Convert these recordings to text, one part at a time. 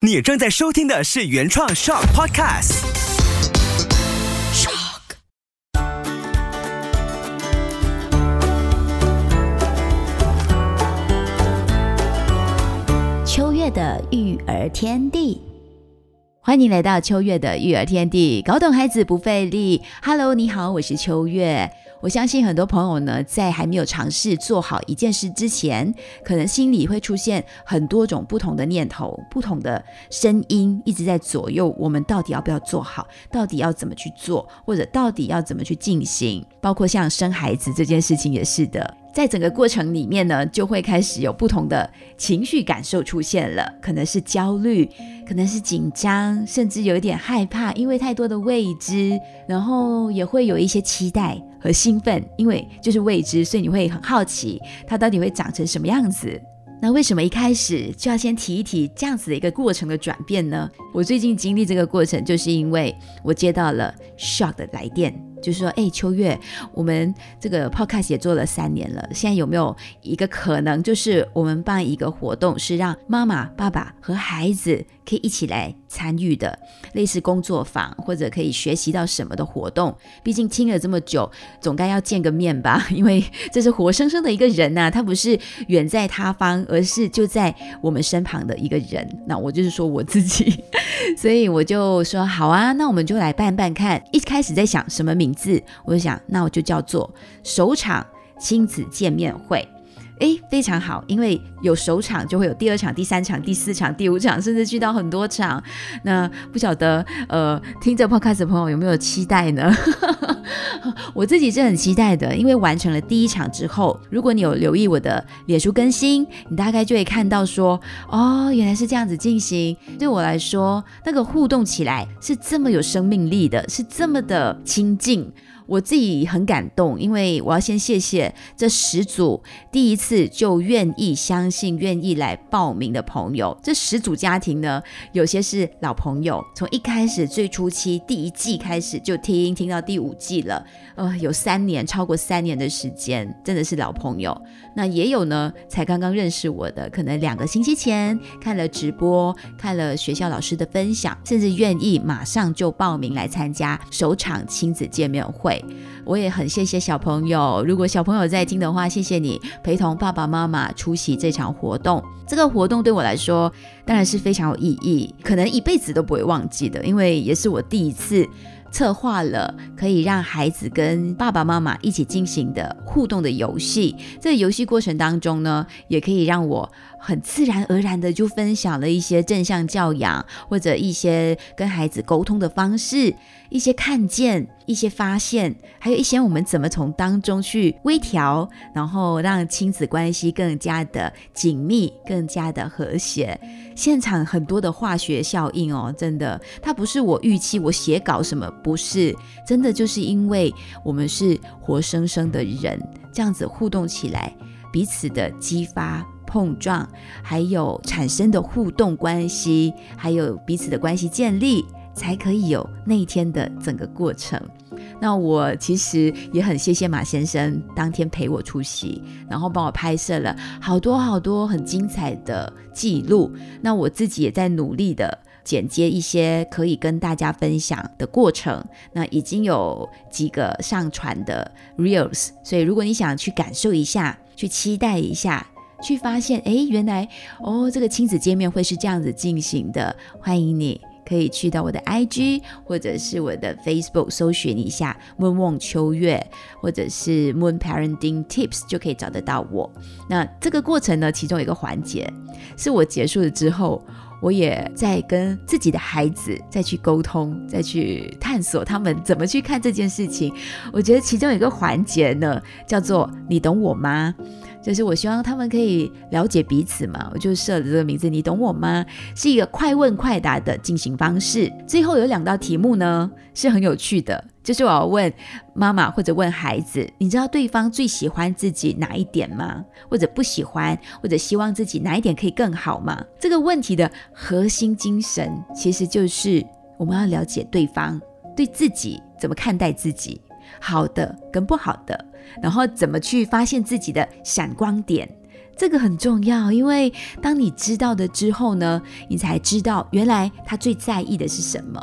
你正在收听的是原创 Shock Podcast。Shock。秋月的育儿天地，欢迎来到秋月的育儿天地，搞懂孩子不费力。Hello，你好，我是秋月。我相信很多朋友呢，在还没有尝试做好一件事之前，可能心里会出现很多种不同的念头、不同的声音，一直在左右我们到底要不要做好，到底要怎么去做，或者到底要怎么去进行。包括像生孩子这件事情也是的，在整个过程里面呢，就会开始有不同的情绪感受出现了，可能是焦虑，可能是紧张，甚至有一点害怕，因为太多的未知，然后也会有一些期待。和兴奋，因为就是未知，所以你会很好奇它到底会长成什么样子。那为什么一开始就要先提一提这样子的一个过程的转变呢？我最近经历这个过程，就是因为我接到了 Shock 的来电，就是说，哎，秋月，我们这个 Podcast 也做了三年了，现在有没有一个可能，就是我们办一个活动，是让妈妈、爸爸和孩子。可以一起来参与的，类似工作坊或者可以学习到什么的活动。毕竟听了这么久，总该要见个面吧？因为这是活生生的一个人呐，他不是远在他方，而是就在我们身旁的一个人。那我就是说我自己，所以我就说好啊，那我们就来办办看。一开始在想什么名名字，我就想，那我就叫做首场亲子见面会。哎，非常好，因为有首场就会有第二场、第三场、第四场、第五场，甚至去到很多场。那不晓得，呃，听着 podcast 的朋友有没有期待呢？我自己是很期待的，因为完成了第一场之后，如果你有留意我的脸书更新，你大概就会看到说，哦，原来是这样子进行。对我来说，那个互动起来是这么有生命力的，是这么的亲近。我自己很感动，因为我要先谢谢这十组第一次就愿意相信、愿意来报名的朋友。这十组家庭呢，有些是老朋友，从一开始最初期第一季开始就听，听到第五季了，呃，有三年，超过三年的时间，真的是老朋友。那也有呢，才刚刚认识我的，可能两个星期前看了直播，看了学校老师的分享，甚至愿意马上就报名来参加首场亲子见面会。我也很谢谢小朋友，如果小朋友在听的话，谢谢你陪同爸爸妈妈出席这场活动。这个活动对我来说当然是非常有意义，可能一辈子都不会忘记的，因为也是我第一次策划了可以让孩子跟爸爸妈妈一起进行的互动的游戏。这个游戏过程当中呢，也可以让我很自然而然的就分享了一些正向教养或者一些跟孩子沟通的方式。一些看见，一些发现，还有一些我们怎么从当中去微调，然后让亲子关系更加的紧密，更加的和谐。现场很多的化学效应哦，真的，它不是我预期，我写稿什么不是，真的就是因为我们是活生生的人，这样子互动起来，彼此的激发、碰撞，还有产生的互动关系，还有彼此的关系建立。才可以有那一天的整个过程。那我其实也很谢谢马先生当天陪我出席，然后帮我拍摄了好多好多很精彩的记录。那我自己也在努力的剪接一些可以跟大家分享的过程。那已经有几个上传的 reels，所以如果你想去感受一下，去期待一下，去发现，哎，原来哦，这个亲子见面会是这样子进行的，欢迎你。可以去到我的 IG 或者是我的 Facebook 搜寻一下 Moon 梦秋月，或者是 Moon Parenting Tips 就可以找得到我。那这个过程呢，其中一个环节是我结束了之后，我也在跟自己的孩子再去沟通，再去探索他们怎么去看这件事情。我觉得其中有一个环节呢，叫做“你懂我吗”。就是我希望他们可以了解彼此嘛，我就设了这个名字，你懂我吗？是一个快问快答的进行方式。最后有两道题目呢，是很有趣的，就是我要问妈妈或者问孩子，你知道对方最喜欢自己哪一点吗？或者不喜欢，或者希望自己哪一点可以更好吗？这个问题的核心精神其实就是我们要了解对方对自己怎么看待自己，好的跟不好的。然后怎么去发现自己的闪光点？这个很重要，因为当你知道的之后呢，你才知道原来他最在意的是什么，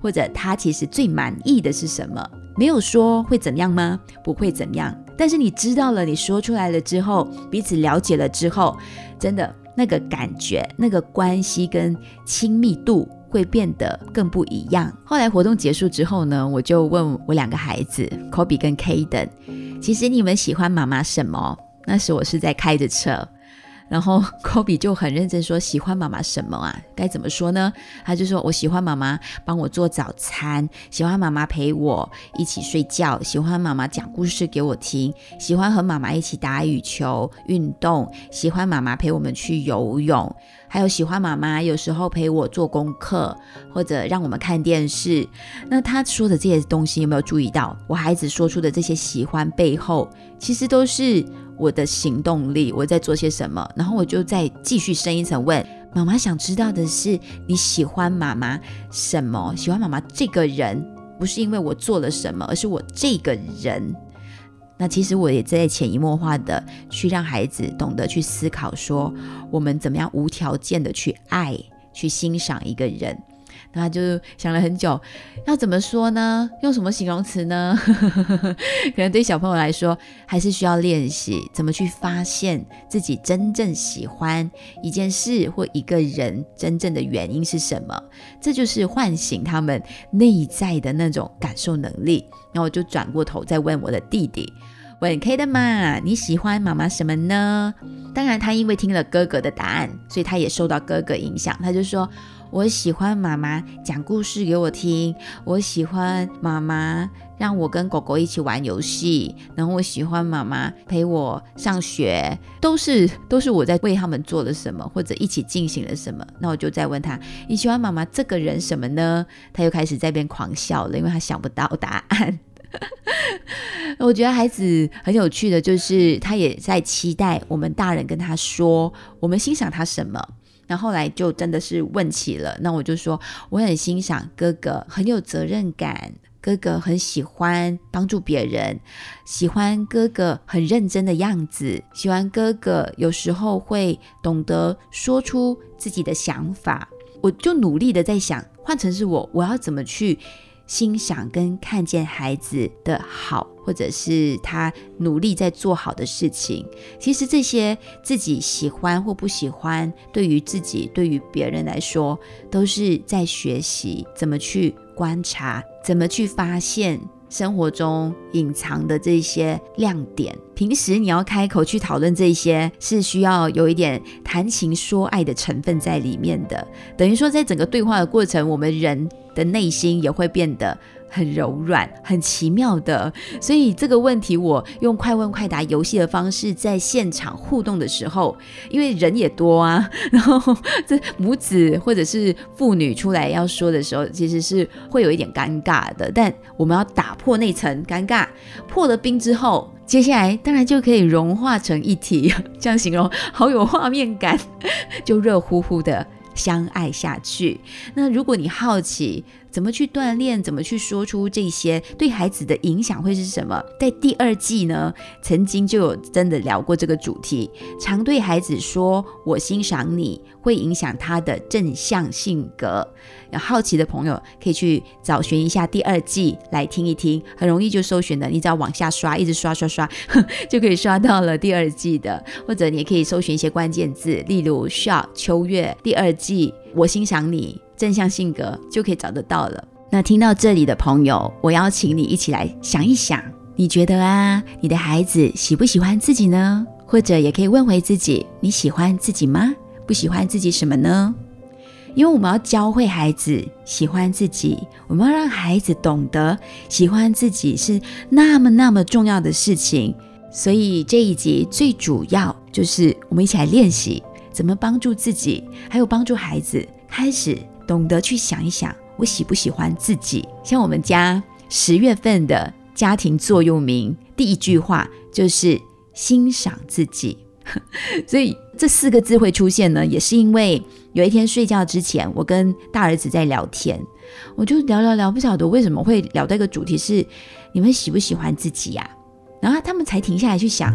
或者他其实最满意的是什么。没有说会怎样吗？不会怎样。但是你知道了，你说出来了之后，彼此了解了之后，真的那个感觉、那个关系跟亲密度会变得更不一样。后来活动结束之后呢，我就问我两个孩子，Kobe 跟 Kaden，其实你们喜欢妈妈什么？那时我是在开着车。然后 科比就很认真说：“喜欢妈妈什么啊？该怎么说呢？”他就说：“我喜欢妈妈帮我做早餐，喜欢妈妈陪我一起睡觉，喜欢妈妈讲故事给我听，喜欢和妈妈一起打羽球运动，喜欢妈妈陪我们去游泳，还有喜欢妈妈有时候陪我做功课或者让我们看电视。”那他说的这些东西有没有注意到？我孩子说出的这些喜欢背后，其实都是。我的行动力，我在做些什么？然后我就再继续深一层问妈妈，想知道的是你喜欢妈妈什么？喜欢妈妈这个人，不是因为我做了什么，而是我这个人。那其实我也在潜移默化的去让孩子懂得去思考，说我们怎么样无条件的去爱、去欣赏一个人。他就想了很久，要怎么说呢？用什么形容词呢？可能对小朋友来说，还是需要练习怎么去发现自己真正喜欢一件事或一个人真正的原因是什么。这就是唤醒他们内在的那种感受能力。然后我就转过头再问我的弟弟：“问 K 的嘛，你喜欢妈妈什么呢？”当然，他因为听了哥哥的答案，所以他也受到哥哥影响，他就说。我喜欢妈妈讲故事给我听，我喜欢妈妈让我跟狗狗一起玩游戏，然后我喜欢妈妈陪我上学，都是都是我在为他们做了什么，或者一起进行了什么。那我就再问他，你喜欢妈妈这个人什么呢？他又开始在边狂笑了，因为他想不到答案。我觉得孩子很有趣的，就是他也在期待我们大人跟他说，我们欣赏他什么。那后来就真的是问起了，那我就说我很欣赏哥哥，很有责任感，哥哥很喜欢帮助别人，喜欢哥哥很认真的样子，喜欢哥哥有时候会懂得说出自己的想法，我就努力的在想，换成是我，我要怎么去。欣赏跟看见孩子的好，或者是他努力在做好的事情，其实这些自己喜欢或不喜欢，对于自己、对于别人来说，都是在学习怎么去观察，怎么去发现。生活中隐藏的这些亮点，平时你要开口去讨论这些，是需要有一点谈情说爱的成分在里面的。等于说，在整个对话的过程，我们人的内心也会变得。很柔软，很奇妙的，所以这个问题我用快问快答游戏的方式在现场互动的时候，因为人也多啊，然后这母子或者是父女出来要说的时候，其实是会有一点尴尬的。但我们要打破那层尴尬，破了冰之后，接下来当然就可以融化成一体，这样形容好有画面感，就热乎乎的相爱下去。那如果你好奇，怎么去锻炼？怎么去说出这些对孩子的影响会是什么？在第二季呢，曾经就有真的聊过这个主题。常对孩子说“我欣赏你”，会影响他的正向性格。有好奇的朋友可以去找寻一下第二季来听一听，很容易就搜寻的。你只要往下刷，一直刷刷刷，就可以刷到了第二季的。或者你也可以搜寻一些关键字，例如 “shop 秋月”第二季，“我欣赏你”。正向性格就可以找得到了。那听到这里的朋友，我邀请你一起来想一想，你觉得啊，你的孩子喜不喜欢自己呢？或者也可以问回自己，你喜欢自己吗？不喜欢自己什么呢？因为我们要教会孩子喜欢自己，我们要让孩子懂得喜欢自己是那么那么重要的事情。所以这一集最主要就是我们一起来练习怎么帮助自己，还有帮助孩子开始。懂得去想一想，我喜不喜欢自己？像我们家十月份的家庭座右铭，第一句话就是欣赏自己。所以这四个字会出现呢，也是因为有一天睡觉之前，我跟大儿子在聊天，我就聊聊聊，不晓得为什么会聊到一个主题是你们喜不喜欢自己呀？然后他们才停下来去想，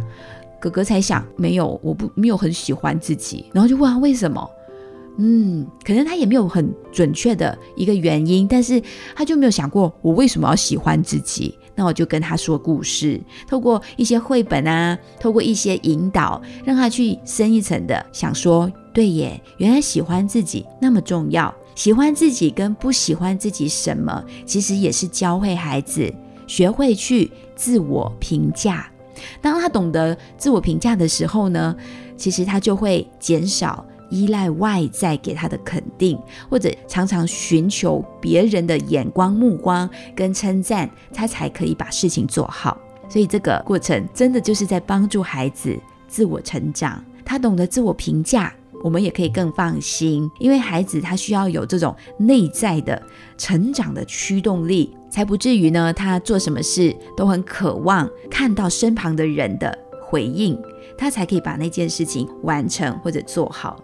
哥哥才想没有，我不没有很喜欢自己，然后就问他为什么。嗯，可能他也没有很准确的一个原因，但是他就没有想过我为什么要喜欢自己。那我就跟他说故事，透过一些绘本啊，透过一些引导，让他去深一层的想说，对耶，原来喜欢自己那么重要。喜欢自己跟不喜欢自己什么，其实也是教会孩子学会去自我评价。当他懂得自我评价的时候呢，其实他就会减少。依赖外在给他的肯定，或者常常寻求别人的眼光、目光跟称赞，他才可以把事情做好。所以这个过程真的就是在帮助孩子自我成长。他懂得自我评价，我们也可以更放心，因为孩子他需要有这种内在的成长的驱动力，才不至于呢，他做什么事都很渴望看到身旁的人的回应。他才可以把那件事情完成或者做好。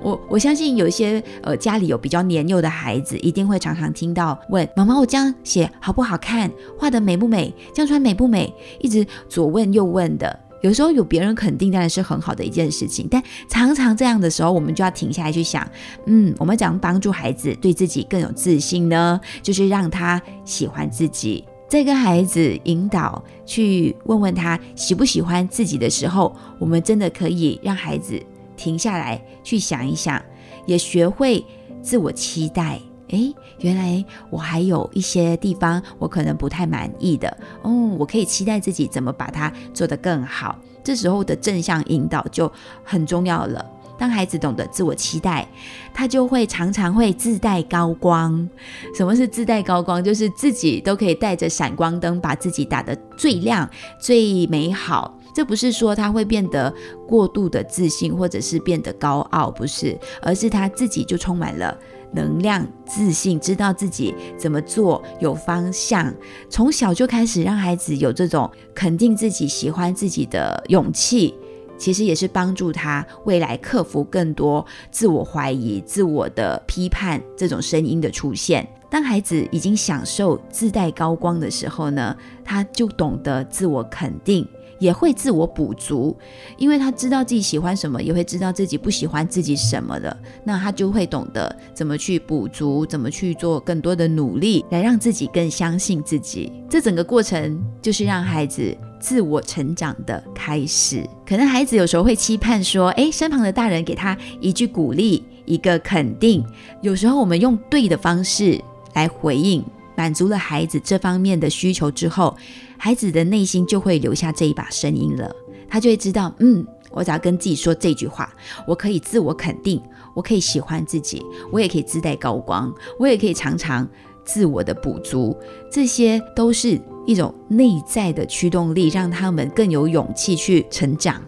我我相信有一些呃家里有比较年幼的孩子，一定会常常听到问妈妈：“我这样写好不好看？画的美不美？这样穿美不美？”一直左问右问的。有时候有别人肯定当然是很好的一件事情，但常常这样的时候，我们就要停下来去想：嗯，我们怎样帮助孩子对自己更有自信呢？就是让他喜欢自己。在跟孩子引导去问问他喜不喜欢自己的时候，我们真的可以让孩子停下来去想一想，也学会自我期待。诶，原来我还有一些地方我可能不太满意的，嗯，我可以期待自己怎么把它做得更好。这时候的正向引导就很重要了。当孩子懂得自我期待，他就会常常会自带高光。什么是自带高光？就是自己都可以带着闪光灯，把自己打得最亮、最美好。这不是说他会变得过度的自信，或者是变得高傲，不是，而是他自己就充满了能量、自信，知道自己怎么做，有方向。从小就开始让孩子有这种肯定自己、喜欢自己的勇气。其实也是帮助他未来克服更多自我怀疑、自我的批判这种声音的出现。当孩子已经享受自带高光的时候呢，他就懂得自我肯定，也会自我补足，因为他知道自己喜欢什么，也会知道自己不喜欢自己什么的。那他就会懂得怎么去补足，怎么去做更多的努力，来让自己更相信自己。这整个过程就是让孩子。自我成长的开始，可能孩子有时候会期盼说：“诶，身旁的大人给他一句鼓励，一个肯定。”有时候我们用对的方式来回应，满足了孩子这方面的需求之后，孩子的内心就会留下这一把声音了。他就会知道：“嗯，我只要跟自己说这句话，我可以自我肯定，我可以喜欢自己，我也可以自带高光，我也可以常常自我的补足，这些都是。”一种内在的驱动力，让他们更有勇气去成长。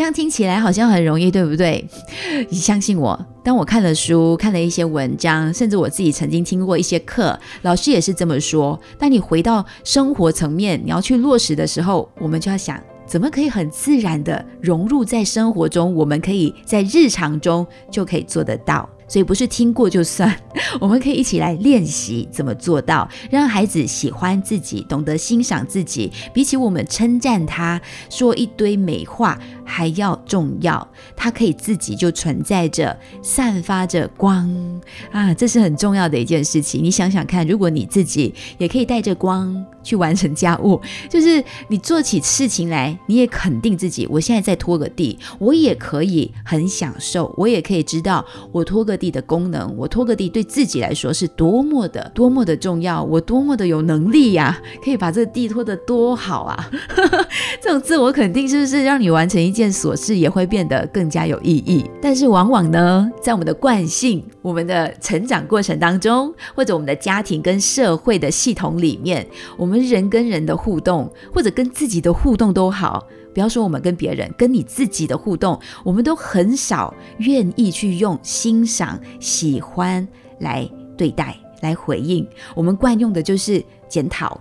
这样听起来好像很容易，对不对？你 相信我，当我看了书，看了一些文章，甚至我自己曾经听过一些课，老师也是这么说。当你回到生活层面，你要去落实的时候，我们就要想，怎么可以很自然的融入在生活中？我们可以在日常中就可以做得到。所以不是听过就算，我们可以一起来练习怎么做到，让孩子喜欢自己，懂得欣赏自己。比起我们称赞他，说一堆美话还要重要。他可以自己就存在着，散发着光啊，这是很重要的一件事情。你想想看，如果你自己也可以带着光去完成家务，就是你做起事情来，你也肯定自己。我现在在拖个地，我也可以很享受，我也可以知道我拖个。地的功能，我拖个地对自己来说是多么的多么的重要，我多么的有能力呀，可以把这个地拖得多好啊！这种自我肯定是不是让你完成一件琐事也会变得更加有意义？但是往往呢，在我们的惯性、我们的成长过程当中，或者我们的家庭跟社会的系统里面，我们人跟人的互动，或者跟自己的互动都好。不要说我们跟别人，跟你自己的互动，我们都很少愿意去用欣赏、喜欢来对待、来回应。我们惯用的就是检讨，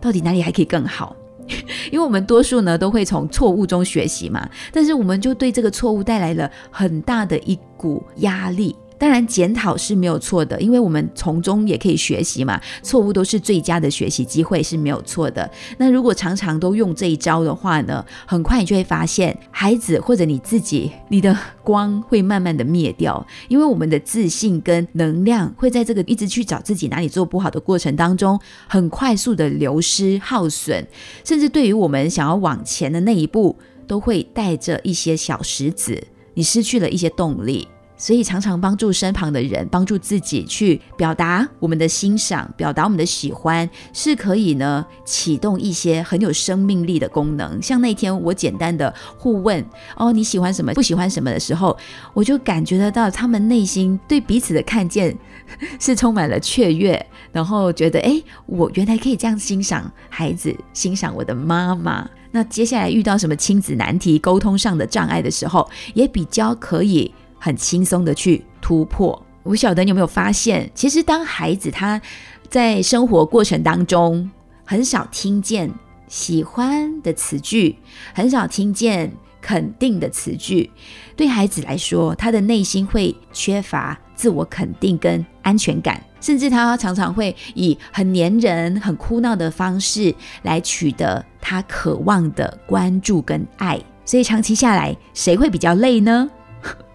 到底哪里还可以更好？因为我们多数呢都会从错误中学习嘛，但是我们就对这个错误带来了很大的一股压力。当然，检讨是没有错的，因为我们从中也可以学习嘛。错误都是最佳的学习机会，是没有错的。那如果常常都用这一招的话呢，很快你就会发现，孩子或者你自己，你的光会慢慢的灭掉，因为我们的自信跟能量会在这个一直去找自己哪里做不好的过程当中，很快速的流失耗损，甚至对于我们想要往前的那一步，都会带着一些小石子，你失去了一些动力。所以常常帮助身旁的人，帮助自己去表达我们的欣赏，表达我们的喜欢，是可以呢启动一些很有生命力的功能。像那天我简单的互问哦你喜欢什么，不喜欢什么的时候，我就感觉得到他们内心对彼此的看见是充满了雀跃，然后觉得哎我原来可以这样欣赏孩子，欣赏我的妈妈。那接下来遇到什么亲子难题、沟通上的障碍的时候，也比较可以。很轻松的去突破。我晓得你有没有发现，其实当孩子他在生活过程当中很少听见喜欢的词句，很少听见肯定的词句，对孩子来说，他的内心会缺乏自我肯定跟安全感，甚至他常常会以很黏人、很哭闹的方式来取得他渴望的关注跟爱。所以长期下来，谁会比较累呢？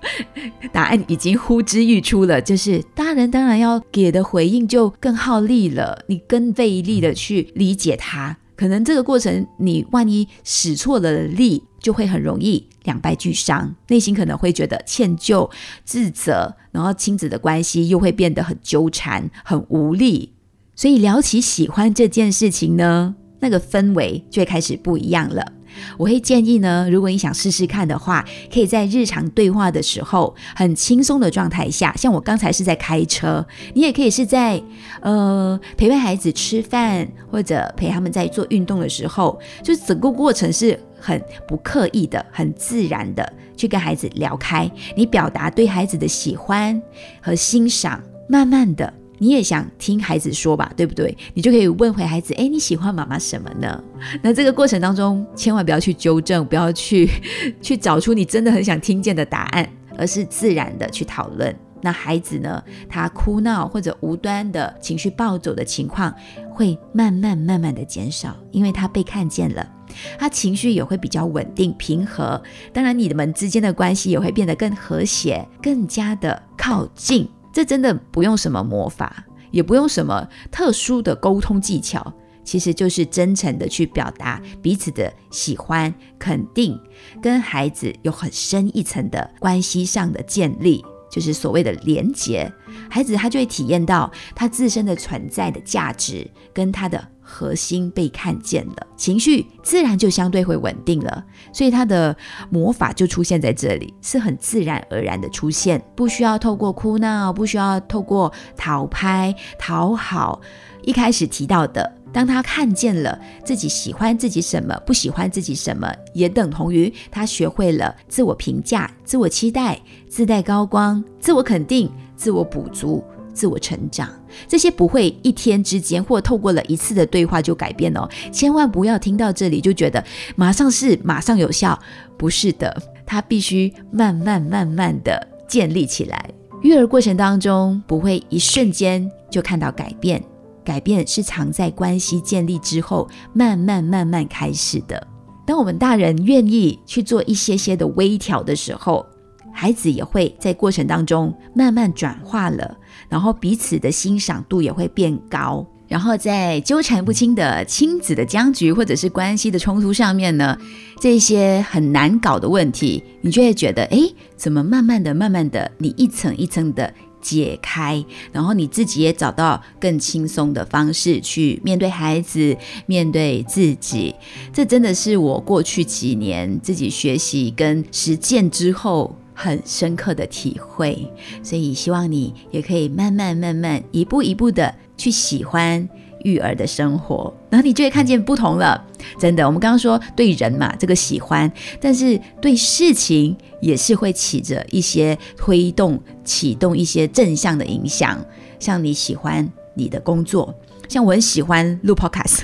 答案已经呼之欲出了，就是大人当然要给的回应就更耗力了，你更费力的去理解他，可能这个过程你万一使错了力，就会很容易两败俱伤，内心可能会觉得歉疚、自责，然后亲子的关系又会变得很纠缠、很无力。所以聊起喜欢这件事情呢，那个氛围就开始不一样了。我会建议呢，如果你想试试看的话，可以在日常对话的时候，很轻松的状态下，像我刚才是在开车，你也可以是在呃陪伴孩子吃饭，或者陪他们在做运动的时候，就整个过程是很不刻意的、很自然的去跟孩子聊开，你表达对孩子的喜欢和欣赏，慢慢的。你也想听孩子说吧，对不对？你就可以问回孩子：哎，你喜欢妈妈什么呢？那这个过程当中，千万不要去纠正，不要去 去找出你真的很想听见的答案，而是自然的去讨论。那孩子呢，他哭闹或者无端的情绪暴走的情况，会慢慢慢慢的减少，因为他被看见了，他情绪也会比较稳定平和。当然，你们之间的关系也会变得更和谐，更加的靠近。这真的不用什么魔法，也不用什么特殊的沟通技巧，其实就是真诚的去表达彼此的喜欢、肯定，跟孩子有很深一层的关系上的建立，就是所谓的连结。孩子他就会体验到他自身的存在的价值，跟他的。核心被看见了，情绪自然就相对会稳定了，所以他的魔法就出现在这里，是很自然而然的出现，不需要透过哭闹，不需要透过讨拍讨好。一开始提到的，当他看见了自己喜欢自己什么，不喜欢自己什么，也等同于他学会了自我评价、自我期待、自带高光、自我肯定、自我补足。自我成长，这些不会一天之间或透过了一次的对话就改变哦。千万不要听到这里就觉得马上是马上有效，不是的，它必须慢慢慢慢的建立起来。育儿过程当中不会一瞬间就看到改变，改变是藏在关系建立之后慢慢慢慢开始的。当我们大人愿意去做一些些的微调的时候。孩子也会在过程当中慢慢转化了，然后彼此的欣赏度也会变高。然后在纠缠不清的亲子的僵局或者是关系的冲突上面呢，这些很难搞的问题，你就会觉得，哎，怎么慢慢的、慢慢的，你一层一层的解开，然后你自己也找到更轻松的方式去面对孩子、面对自己。这真的是我过去几年自己学习跟实践之后。很深刻的体会，所以希望你也可以慢慢、慢慢、一步一步的去喜欢育儿的生活，然后你就会看见不同了。真的，我们刚刚说对人嘛，这个喜欢，但是对事情也是会起着一些推动、启动一些正向的影响。像你喜欢你的工作。像我很喜欢录 podcast，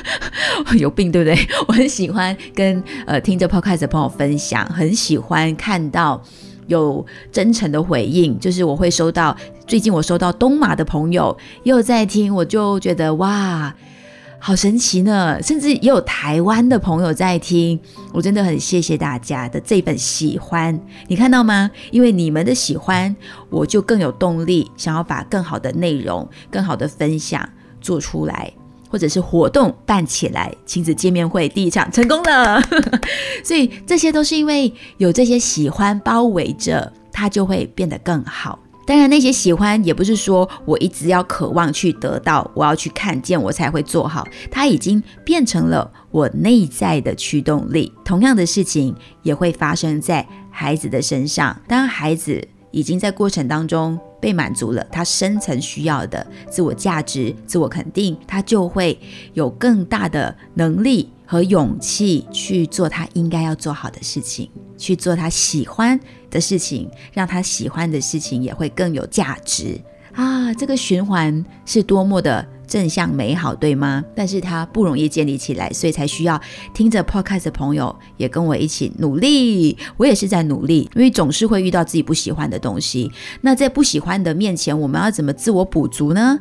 有病对不对？我很喜欢跟呃听着 podcast 的朋友分享，很喜欢看到有真诚的回应，就是我会收到，最近我收到东马的朋友又在听，我就觉得哇。好神奇呢，甚至也有台湾的朋友在听，我真的很谢谢大家的这本喜欢，你看到吗？因为你们的喜欢，我就更有动力，想要把更好的内容、更好的分享做出来，或者是活动办起来，亲子见面会第一场成功了，所以这些都是因为有这些喜欢包围着，它就会变得更好。当然，那些喜欢也不是说我一直要渴望去得到，我要去看见我才会做好。它已经变成了我内在的驱动力。同样的事情也会发生在孩子的身上。当孩子已经在过程当中被满足了他深层需要的自我价值、自我肯定，他就会有更大的能力和勇气去做他应该要做好的事情，去做他喜欢。的事情，让他喜欢的事情也会更有价值啊！这个循环是多么的正向美好，对吗？但是它不容易建立起来，所以才需要听着 podcast 的朋友也跟我一起努力。我也是在努力，因为总是会遇到自己不喜欢的东西。那在不喜欢的面前，我们要怎么自我补足呢？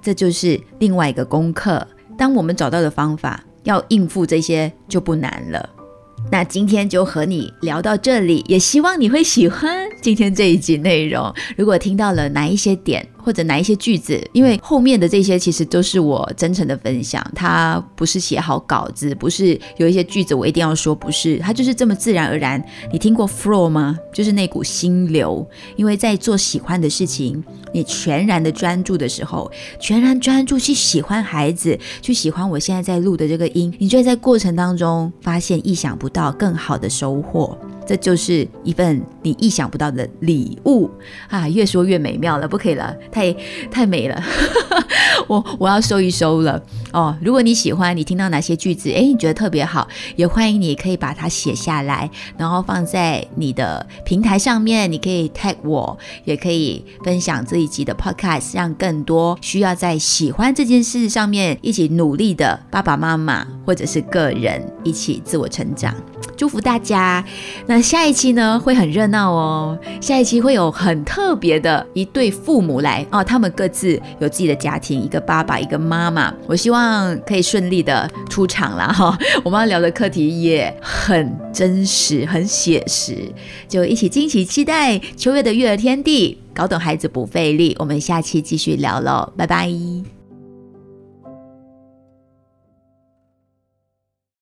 这就是另外一个功课。当我们找到的方法，要应付这些就不难了。那今天就和你聊到这里，也希望你会喜欢今天这一集内容。如果听到了哪一些点，或者哪一些句子，因为后面的这些其实都是我真诚的分享，它不是写好稿子，不是有一些句子我一定要说，不是，它就是这么自然而然。你听过 flow 吗？就是那股心流。因为在做喜欢的事情，你全然的专注的时候，全然专注去喜欢孩子，去喜欢我现在在录的这个音，你就会在过程当中发现意想不到更好的收获。这就是一份你意想不到的礼物啊！越说越美妙了，不可以了，太太美了，我我要收一收了哦。如果你喜欢，你听到哪些句子，哎，你觉得特别好，也欢迎你可以把它写下来，然后放在你的平台上面。你可以 tag 我，也可以分享这一集的 podcast，让更多需要在喜欢这件事上面一起努力的爸爸妈妈或者是个人一起自我成长。祝福大家！那那下一期呢会很热闹哦。下一期会有很特别的一对父母来哦，他们各自有自己的家庭，一个爸爸，一个妈妈。我希望可以顺利的出场啦哈。我们要聊的课题也很真实，很写实，就一起惊喜期待秋月的育儿天地，搞懂孩子不费力。我们下期继续聊喽，拜拜。